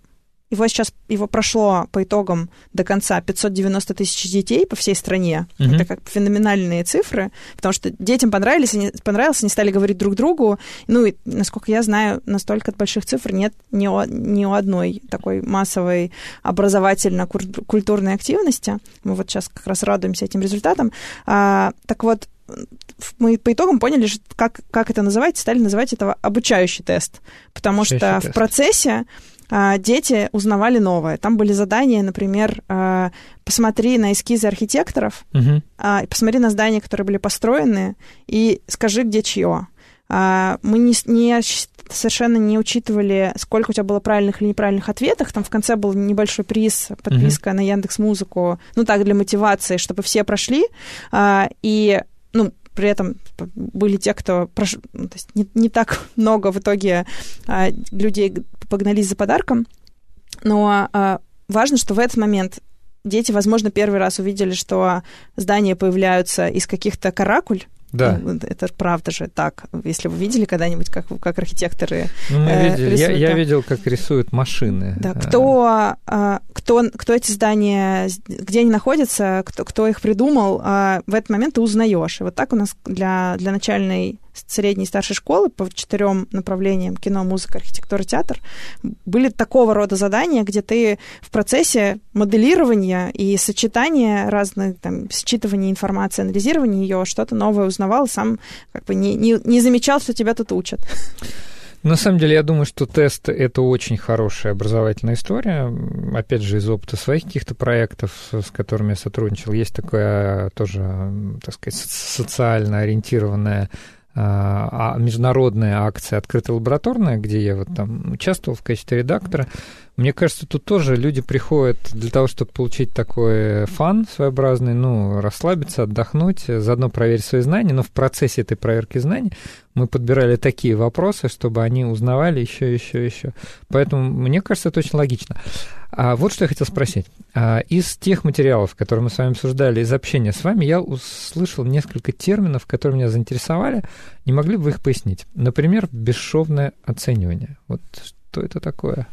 его сейчас его прошло по итогам до конца 590 тысяч детей по всей стране. Угу. Это как феноменальные цифры, потому что детям понравились, они, понравилось, они стали говорить друг другу. Ну и, насколько я знаю, настолько больших цифр нет ни у, ни у одной такой массовой образовательно-культурной активности. Мы вот сейчас как раз радуемся этим результатам. А, так вот, мы по итогам поняли, как, как это называть, стали называть это обучающий тест. Потому обучающий что тест. в процессе дети узнавали новое. Там были задания, например, а, посмотри на эскизы архитекторов, угу. посмотри на здания, которые были построены, и скажи, где чье. Мы не, не совершенно не учитывали, сколько у тебя было правильных или неправильных ответов. Там в конце был небольшой приз, подписка mm на Яндекс Музыку, ну так для мотивации, чтобы все прошли. И ну, при этом были те, кто прош... Ну, то есть не, не так (laughs) много в итоге а, людей погнались за подарком, но а, важно, что в этот момент дети, возможно, первый раз увидели, что здания появляются из каких-то каракуль, да. Ну, это правда же так. Если вы видели когда-нибудь, как, как архитекторы ну, мы э, видели. Рисуют, я, я видел, как рисуют машины. Да, кто, э, кто, кто эти здания, где они находятся, кто, кто их придумал, э, в этот момент ты узнаешь. И вот так у нас для, для начальной средней и старшей школы по четырем направлениям кино, музыка, архитектура, театр были такого рода задания, где ты в процессе моделирования и сочетания разных, там, считывания информации, анализирования ее, что-то новое узнавал, сам как бы не, не, не замечал, что тебя тут учат. На самом деле, я думаю, что тест — это очень хорошая образовательная история. Опять же, из опыта своих каких-то проектов, с которыми я сотрудничал, есть такая тоже, так сказать, социально ориентированная а, а, международная акция «Открытая лабораторная», где я вот там участвовал в качестве редактора. Мне кажется, тут тоже люди приходят для того, чтобы получить такой фан своеобразный, ну, расслабиться, отдохнуть, заодно проверить свои знания, но в процессе этой проверки знаний мы подбирали такие вопросы, чтобы они узнавали еще, еще, еще. Поэтому мне кажется, это очень логично. А вот что я хотел спросить. А, из тех материалов, которые мы с вами обсуждали, из общения с вами, я услышал несколько терминов, которые меня заинтересовали. Не могли бы вы их пояснить? Например, бесшовное оценивание. Вот что это такое?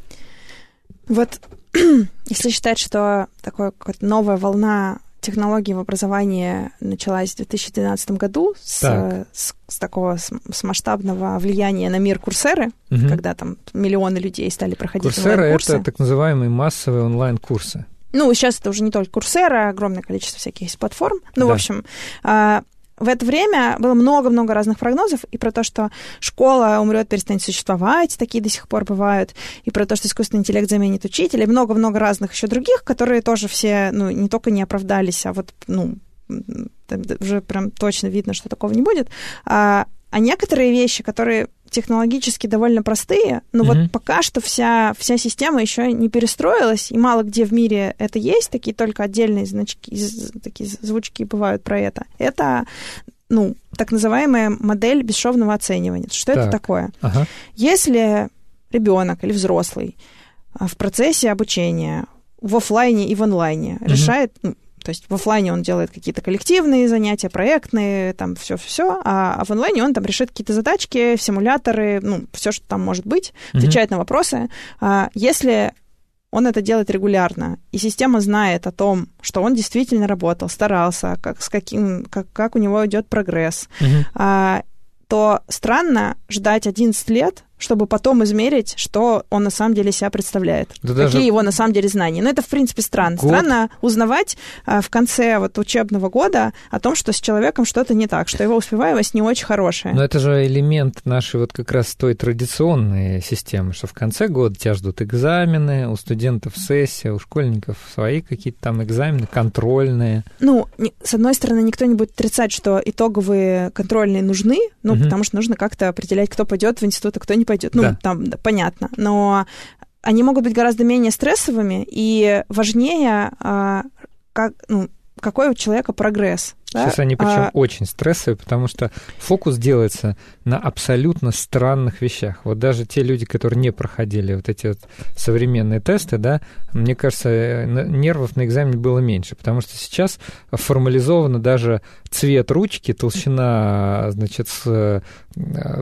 Вот (clears throat) если считать, что такая новая волна технологий в образовании началась в 2012 году с, с, с такого с, с масштабного влияния на мир Курсеры, угу. когда там миллионы людей стали проходить Курсера — это так называемые массовые онлайн-курсы. Ну, сейчас это уже не только Курсера, огромное количество всяких платформ. Ну, да. в общем, а, в это время было много-много разных прогнозов и про то, что школа умрет, перестанет существовать, такие до сих пор бывают, и про то, что искусственный интеллект заменит учителя, и много-много разных еще других, которые тоже все, ну, не только не оправдались, а вот, ну, уже прям точно видно, что такого не будет. А, а некоторые вещи, которые технологически довольно простые, но mm-hmm. вот пока что вся, вся система еще не перестроилась, и мало где в мире это есть, такие только отдельные значки, такие звучки бывают про это. Это ну, так называемая модель бесшовного оценивания. Что так. это такое? Ага. Если ребенок или взрослый а, в процессе обучения в офлайне и в онлайне угу. решает, ну, то есть в офлайне он делает какие-то коллективные занятия, проектные, там все-все, а, в онлайне он там решит какие-то задачки, симуляторы, ну, все, что там может быть, отвечает mm-hmm. на вопросы. А, если он это делает регулярно, и система знает о том, что он действительно работал, старался, как, с каким, как, как у него идет прогресс, mm-hmm. то странно ждать 11 лет, чтобы потом измерить, что он на самом деле себя представляет, да какие даже... его на самом деле знания. Но это, в принципе, странно. Год... Странно узнавать а, в конце вот учебного года о том, что с человеком что-то не так, что его успеваемость не очень хорошая. Но это же элемент нашей вот как раз той традиционной системы, что в конце года тебя ждут экзамены, у студентов сессия, у школьников свои какие-то там экзамены контрольные. Ну, с одной стороны, никто не будет отрицать, что итоговые контрольные нужны, ну, угу. потому что нужно как-то определять, кто пойдет в институт, а кто не не пойдет. Ну, да. там, да, понятно. Но они могут быть гораздо менее стрессовыми и важнее, а, как, ну, какой у человека прогресс. Сейчас они причем а... очень стрессовые, потому что фокус делается на абсолютно странных вещах. Вот даже те люди, которые не проходили вот эти вот современные тесты, да, мне кажется, э, нервов на экзамене было меньше, потому что сейчас формализовано даже цвет ручки, толщина, значит, с, э,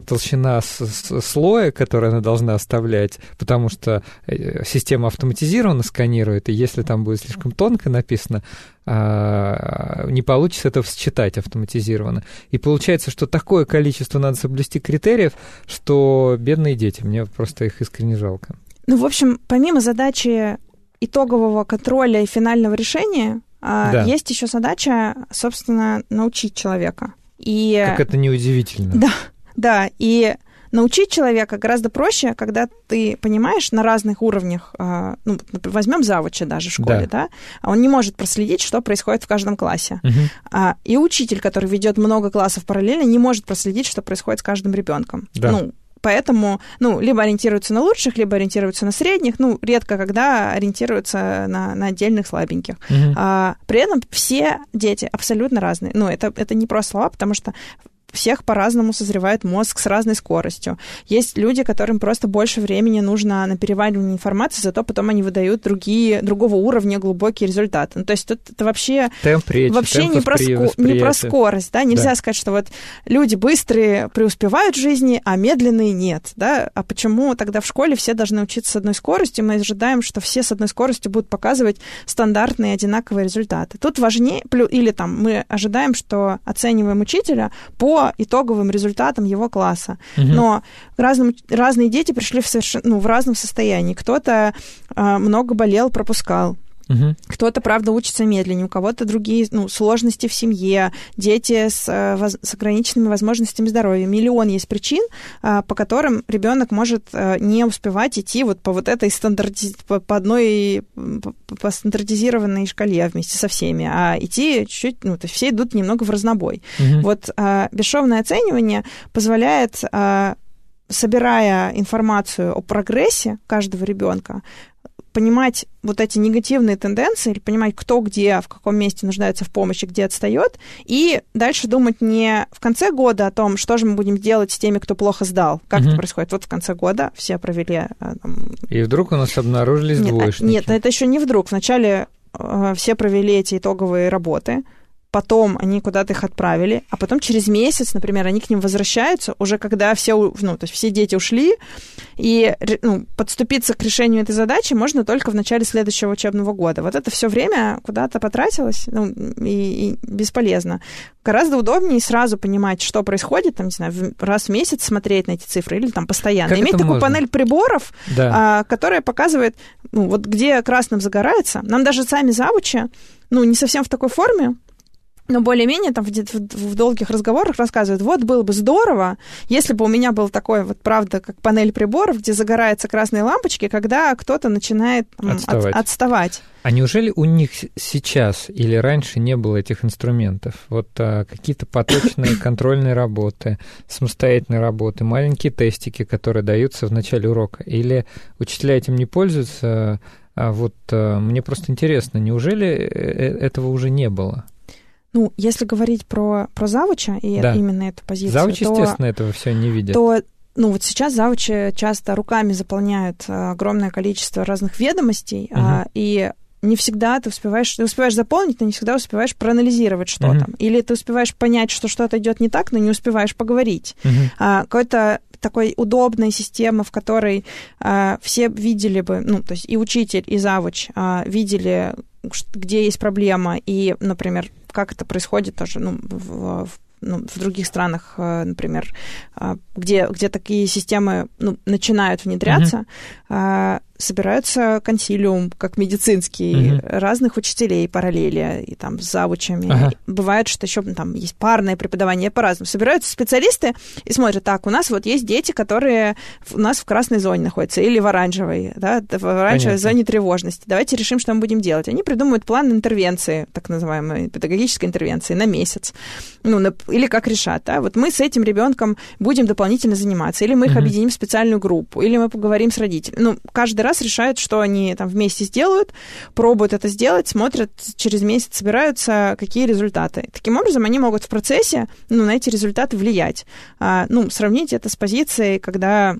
толщина с, с слоя, который она должна оставлять, потому что э, система автоматизированно сканирует, и если там будет слишком тонко написано, а, не получится это считать автоматизированно. И получается, что такое количество надо соблюсти критериев, что бедные дети, мне просто их искренне жалко. Ну, в общем, помимо задачи итогового контроля и финального решения, а, да. есть еще задача, собственно, научить человека. И... Как это неудивительно. (laughs) Да, да. И Научить человека гораздо проще, когда ты понимаешь на разных уровнях, а, ну, возьмем завуча даже в школе, да, да он не может проследить, что происходит в каждом классе. Угу. И учитель, который ведет много классов параллельно, не может проследить, что происходит с каждым ребенком. Да. Ну, поэтому, ну, либо ориентируются на лучших, либо ориентируются на средних, ну, редко когда ориентируются на, на отдельных слабеньких. Угу. А, при этом все дети абсолютно разные. Ну, это, это не просто слова, потому что всех по-разному созревает мозг с разной скоростью. Есть люди, которым просто больше времени нужно на переваривание информации, зато потом они выдают другие, другого уровня глубокие результаты. Ну, то есть тут это вообще, темп речи, вообще темп не, про ско- не про скорость. Да? Нельзя да. сказать, что вот люди быстрые преуспевают в жизни, а медленные нет. Да? А почему тогда в школе все должны учиться с одной скоростью? Мы ожидаем, что все с одной скоростью будут показывать стандартные одинаковые результаты. Тут важнее, или там мы ожидаем, что оцениваем учителя по итоговым результатам его класса. Угу. Но разным, разные дети пришли в, совершенно, ну, в разном состоянии. Кто-то э, много болел, пропускал. Угу. Кто-то, правда, учится медленнее, у кого-то другие ну, сложности в семье, дети с, э, с ограниченными возможностями здоровья. Миллион есть причин, э, по которым ребенок может э, не успевать идти вот по вот этой стандарти... по, по одной по стандартизированной шкале вместе со всеми, а идти чуть-чуть, ну, то есть все идут немного в разнобой. Угу. Вот бесшовное оценивание позволяет собирая информацию о прогрессе каждого ребенка, понимать вот эти негативные тенденции, или понимать, кто где, в каком месте нуждается в помощи, где отстает, и дальше думать не в конце года о том, что же мы будем делать с теми, кто плохо сдал, как угу. это происходит. Вот в конце года все провели... А, там... И вдруг у нас обнаружились нет, двоечники. Нет, это еще не вдруг. Вначале э, все провели эти итоговые работы, потом они куда-то их отправили, а потом через месяц, например, они к ним возвращаются, уже когда все, ну, то есть все дети ушли, и ну, подступиться к решению этой задачи можно только в начале следующего учебного года. Вот это все время куда-то потратилось, ну, и, и бесполезно. Гораздо удобнее сразу понимать, что происходит, там, не знаю, раз в месяц смотреть на эти цифры или там постоянно. Как Иметь такую можно? панель приборов, да. а, которая показывает, ну, вот где красным загорается. Нам даже сами завучи, ну, не совсем в такой форме, но более-менее там в, в, в долгих разговорах рассказывают, вот было бы здорово, если бы у меня был такой вот, правда, как панель приборов, где загораются красные лампочки, когда кто-то начинает там, отставать. От, отставать. А неужели у них сейчас или раньше не было этих инструментов? Вот а, какие-то поточные (coughs) контрольные работы, самостоятельные работы, маленькие тестики, которые даются в начале урока? Или учителя этим не пользуются? А вот а, мне просто интересно, неужели э, э, этого уже не было? Ну, если говорить про, про завуча и да. именно эту позицию, Завуч, то, естественно, этого все не видят. То ну вот сейчас завучи часто руками заполняют э, огромное количество разных ведомостей, угу. а, и не всегда ты успеваешь, ты успеваешь заполнить, но не всегда успеваешь проанализировать, что угу. там. Или ты успеваешь понять, что что-то идет не так, но не успеваешь поговорить. Угу. А, какой-то такой удобной системы, в которой а, все видели бы, ну, то есть и учитель, и завуч а, видели, где есть проблема, и, например, как это происходит тоже ну, в, в ну, в других странах, э, например, э, где, где такие системы ну, начинают внедряться, mm-hmm собираются консилиум, как медицинский, угу. разных учителей параллели, и там с завучами. Ага. Бывает, что еще там есть парное преподавание по-разному. Собираются специалисты и смотрят, так, у нас вот есть дети, которые у нас в красной зоне находятся, или в оранжевой, да, в оранжевой Понятно. зоне тревожности. Давайте решим, что мы будем делать. Они придумывают план интервенции, так называемой педагогической интервенции на месяц. Ну, на, или как решат, да, вот мы с этим ребенком будем дополнительно заниматься, или мы их угу. объединим в специальную группу, или мы поговорим с родителями. Ну, каждый раз решают, что они там вместе сделают, пробуют это сделать, смотрят, через месяц собираются, какие результаты. Таким образом, они могут в процессе ну, на эти результаты влиять. А, ну, сравнить это с позицией, когда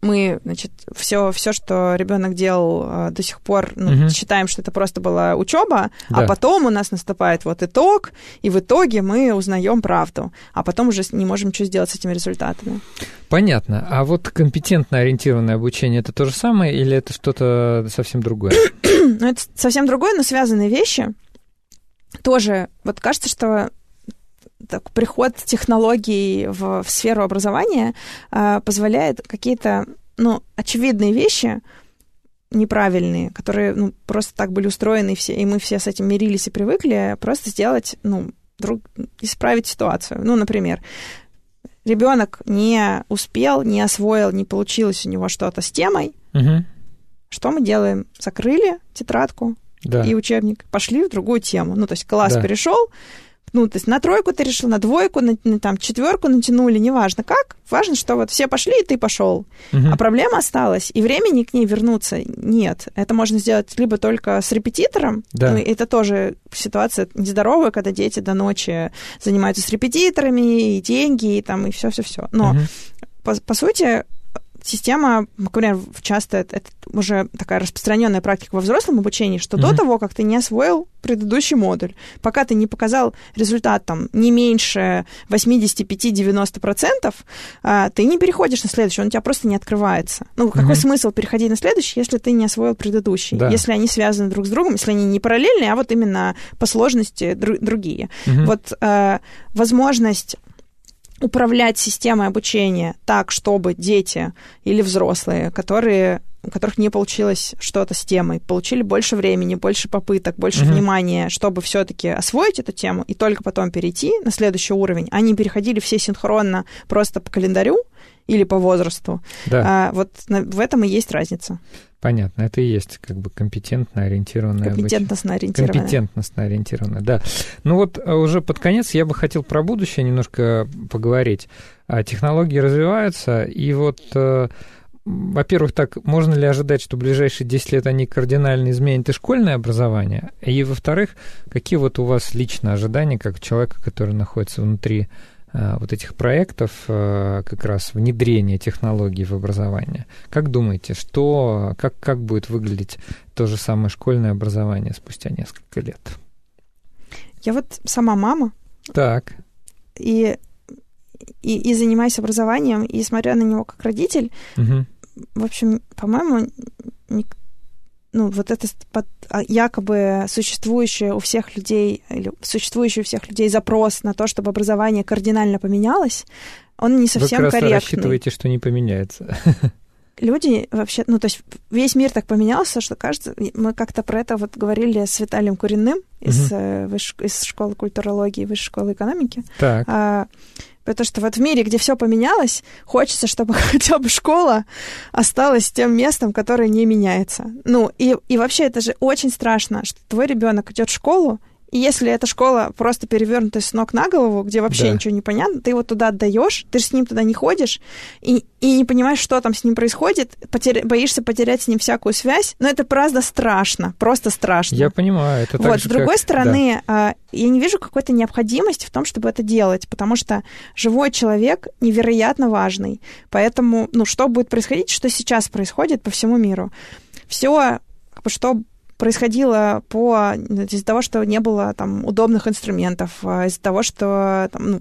мы, значит, все, все, что ребенок делал э, до сих пор, ну, угу. считаем, что это просто была учеба, а да. а потом у нас наступает вот итог, и в итоге мы узнаем правду, а потом уже не можем ничего сделать с этими результатами. Понятно. А вот компетентно ориентированное обучение это то же самое или это что-то совсем другое? (clears throat) ну, это совсем другое, но связанные вещи. Тоже, вот кажется, что так, приход технологий в, в сферу образования э, позволяет какие-то ну, очевидные вещи неправильные, которые ну, просто так были устроены, и, все, и мы все с этим мирились и привыкли, просто сделать, ну, друг, исправить ситуацию. Ну, например, ребенок не успел, не освоил, не получилось у него что-то с темой. Угу. Что мы делаем? Закрыли тетрадку да. и учебник, пошли в другую тему. Ну, то есть класс да. перешел, ну, то есть на тройку ты решил, на двойку, на, на там, четверку натянули, неважно как. Важно, что вот все пошли, и ты пошел. Угу. А проблема осталась, и времени к ней вернуться нет. Это можно сделать либо только с репетитором, да. ну, это тоже ситуация нездоровая, когда дети до ночи занимаются с репетиторами, и деньги, и там, и все-все-все. Но, угу. по, по сути, система, например, часто это, уже такая распространенная практика во взрослом обучении, что mm-hmm. до того, как ты не освоил предыдущий модуль, пока ты не показал результат там не меньше 85-90%, а, ты не переходишь на следующий, он у тебя просто не открывается. Ну, какой mm-hmm. смысл переходить на следующий, если ты не освоил предыдущий? Да. Если они связаны друг с другом, если они не параллельные, а вот именно по сложности дру- другие. Mm-hmm. Вот а, возможность управлять системой обучения так, чтобы дети или взрослые, которые у которых не получилось что-то с темой, получили больше времени, больше попыток, больше mm-hmm. внимания, чтобы все-таки освоить эту тему и только потом перейти на следующий уровень. Они переходили все синхронно просто по календарю или по возрасту. Да. А, вот в этом и есть разница. Понятно, это и есть как бы компетентно ориентированное Компетентностно ориентированное. Компетентностно ориентированное, да. Ну вот а, уже под конец я бы хотел про будущее немножко поговорить. А, технологии развиваются, и вот э, во-первых, так можно ли ожидать, что в ближайшие 10 лет они кардинально изменят и школьное образование? И, во-вторых, какие вот у вас лично ожидания, как человека, который находится внутри Э, вот этих проектов э, как раз внедрения технологий в образование. Как думаете, что, как, как будет выглядеть то же самое школьное образование спустя несколько лет? Я вот сама мама. Так. И, и, и занимаюсь образованием, и смотря на него как родитель, угу. в общем, по-моему, ну, вот это а, якобы существующее у всех людей, или существующий у всех людей запрос на то, чтобы образование кардинально поменялось, он не совсем Вы как раз рассчитываете, что не поменяется. (laughs) Люди вообще, ну, то есть весь мир так поменялся, что кажется, мы как-то про это вот говорили с Виталием Куриным из, угу. из школы культурологии, высшей школы экономики. Так. А, Потому что вот в мире, где все поменялось, хочется, чтобы (laughs) хотя бы школа осталась тем местом, которое не меняется. Ну, и, и вообще это же очень страшно, что твой ребенок идет в школу, и если эта школа просто перевернутая с ног на голову, где вообще да. ничего не понятно, ты его туда отдаешь, ты же с ним туда не ходишь, и, и не понимаешь, что там с ним происходит, потеря... боишься потерять с ним всякую связь, но это правда страшно, просто страшно. Я понимаю, это так Вот, же, с другой как... стороны, да. я не вижу какой-то необходимости в том, чтобы это делать, потому что живой человек невероятно важный, поэтому, ну, что будет происходить, что сейчас происходит по всему миру? Все, что происходило по, из-за того, что не было там удобных инструментов, а из-за того, что там, ну,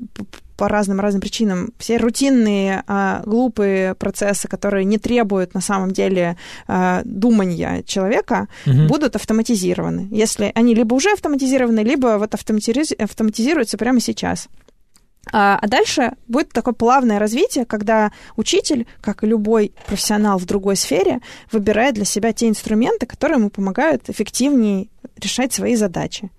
по разным разным причинам все рутинные а, глупые процессы, которые не требуют на самом деле а, думания человека, угу. будут автоматизированы. Если они либо уже автоматизированы, либо вот автоматизи- автоматизируются прямо сейчас. А, а дальше будет такое плавное развитие, когда учитель, как и любой профессионал в другой сфере, выбирает для себя те инструменты, которые ему помогают эффективнее решать свои задачи.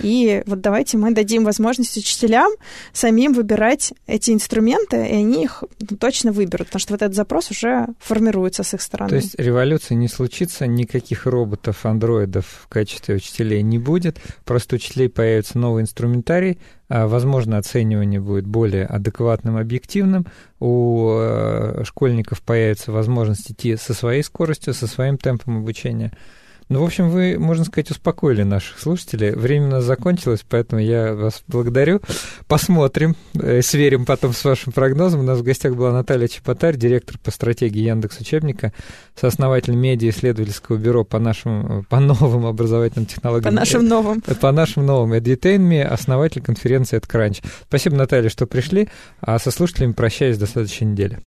И вот давайте мы дадим возможность учителям самим выбирать эти инструменты, и они их точно выберут, потому что вот этот запрос уже формируется с их стороны. То есть революции не случится, никаких роботов, андроидов в качестве учителей не будет, просто учителей появится новый инструментарий, а, возможно, оценивание будет более адекватным, объективным, у э, школьников появится возможность идти со своей скоростью, со своим темпом обучения. Ну, в общем, вы, можно сказать, успокоили наших слушателей. Время у нас закончилось, поэтому я вас благодарю. Посмотрим, э, сверим потом с вашим прогнозом. У нас в гостях была Наталья Чеботарь, директор по стратегии Яндекс Учебника, сооснователь медиа-исследовательского бюро по нашим, по новым образовательным технологиям. По нашим новым. По нашим новым. Edutainme, основатель конференции AdCrunch. Спасибо, Наталья, что пришли. А со слушателями прощаюсь до следующей недели.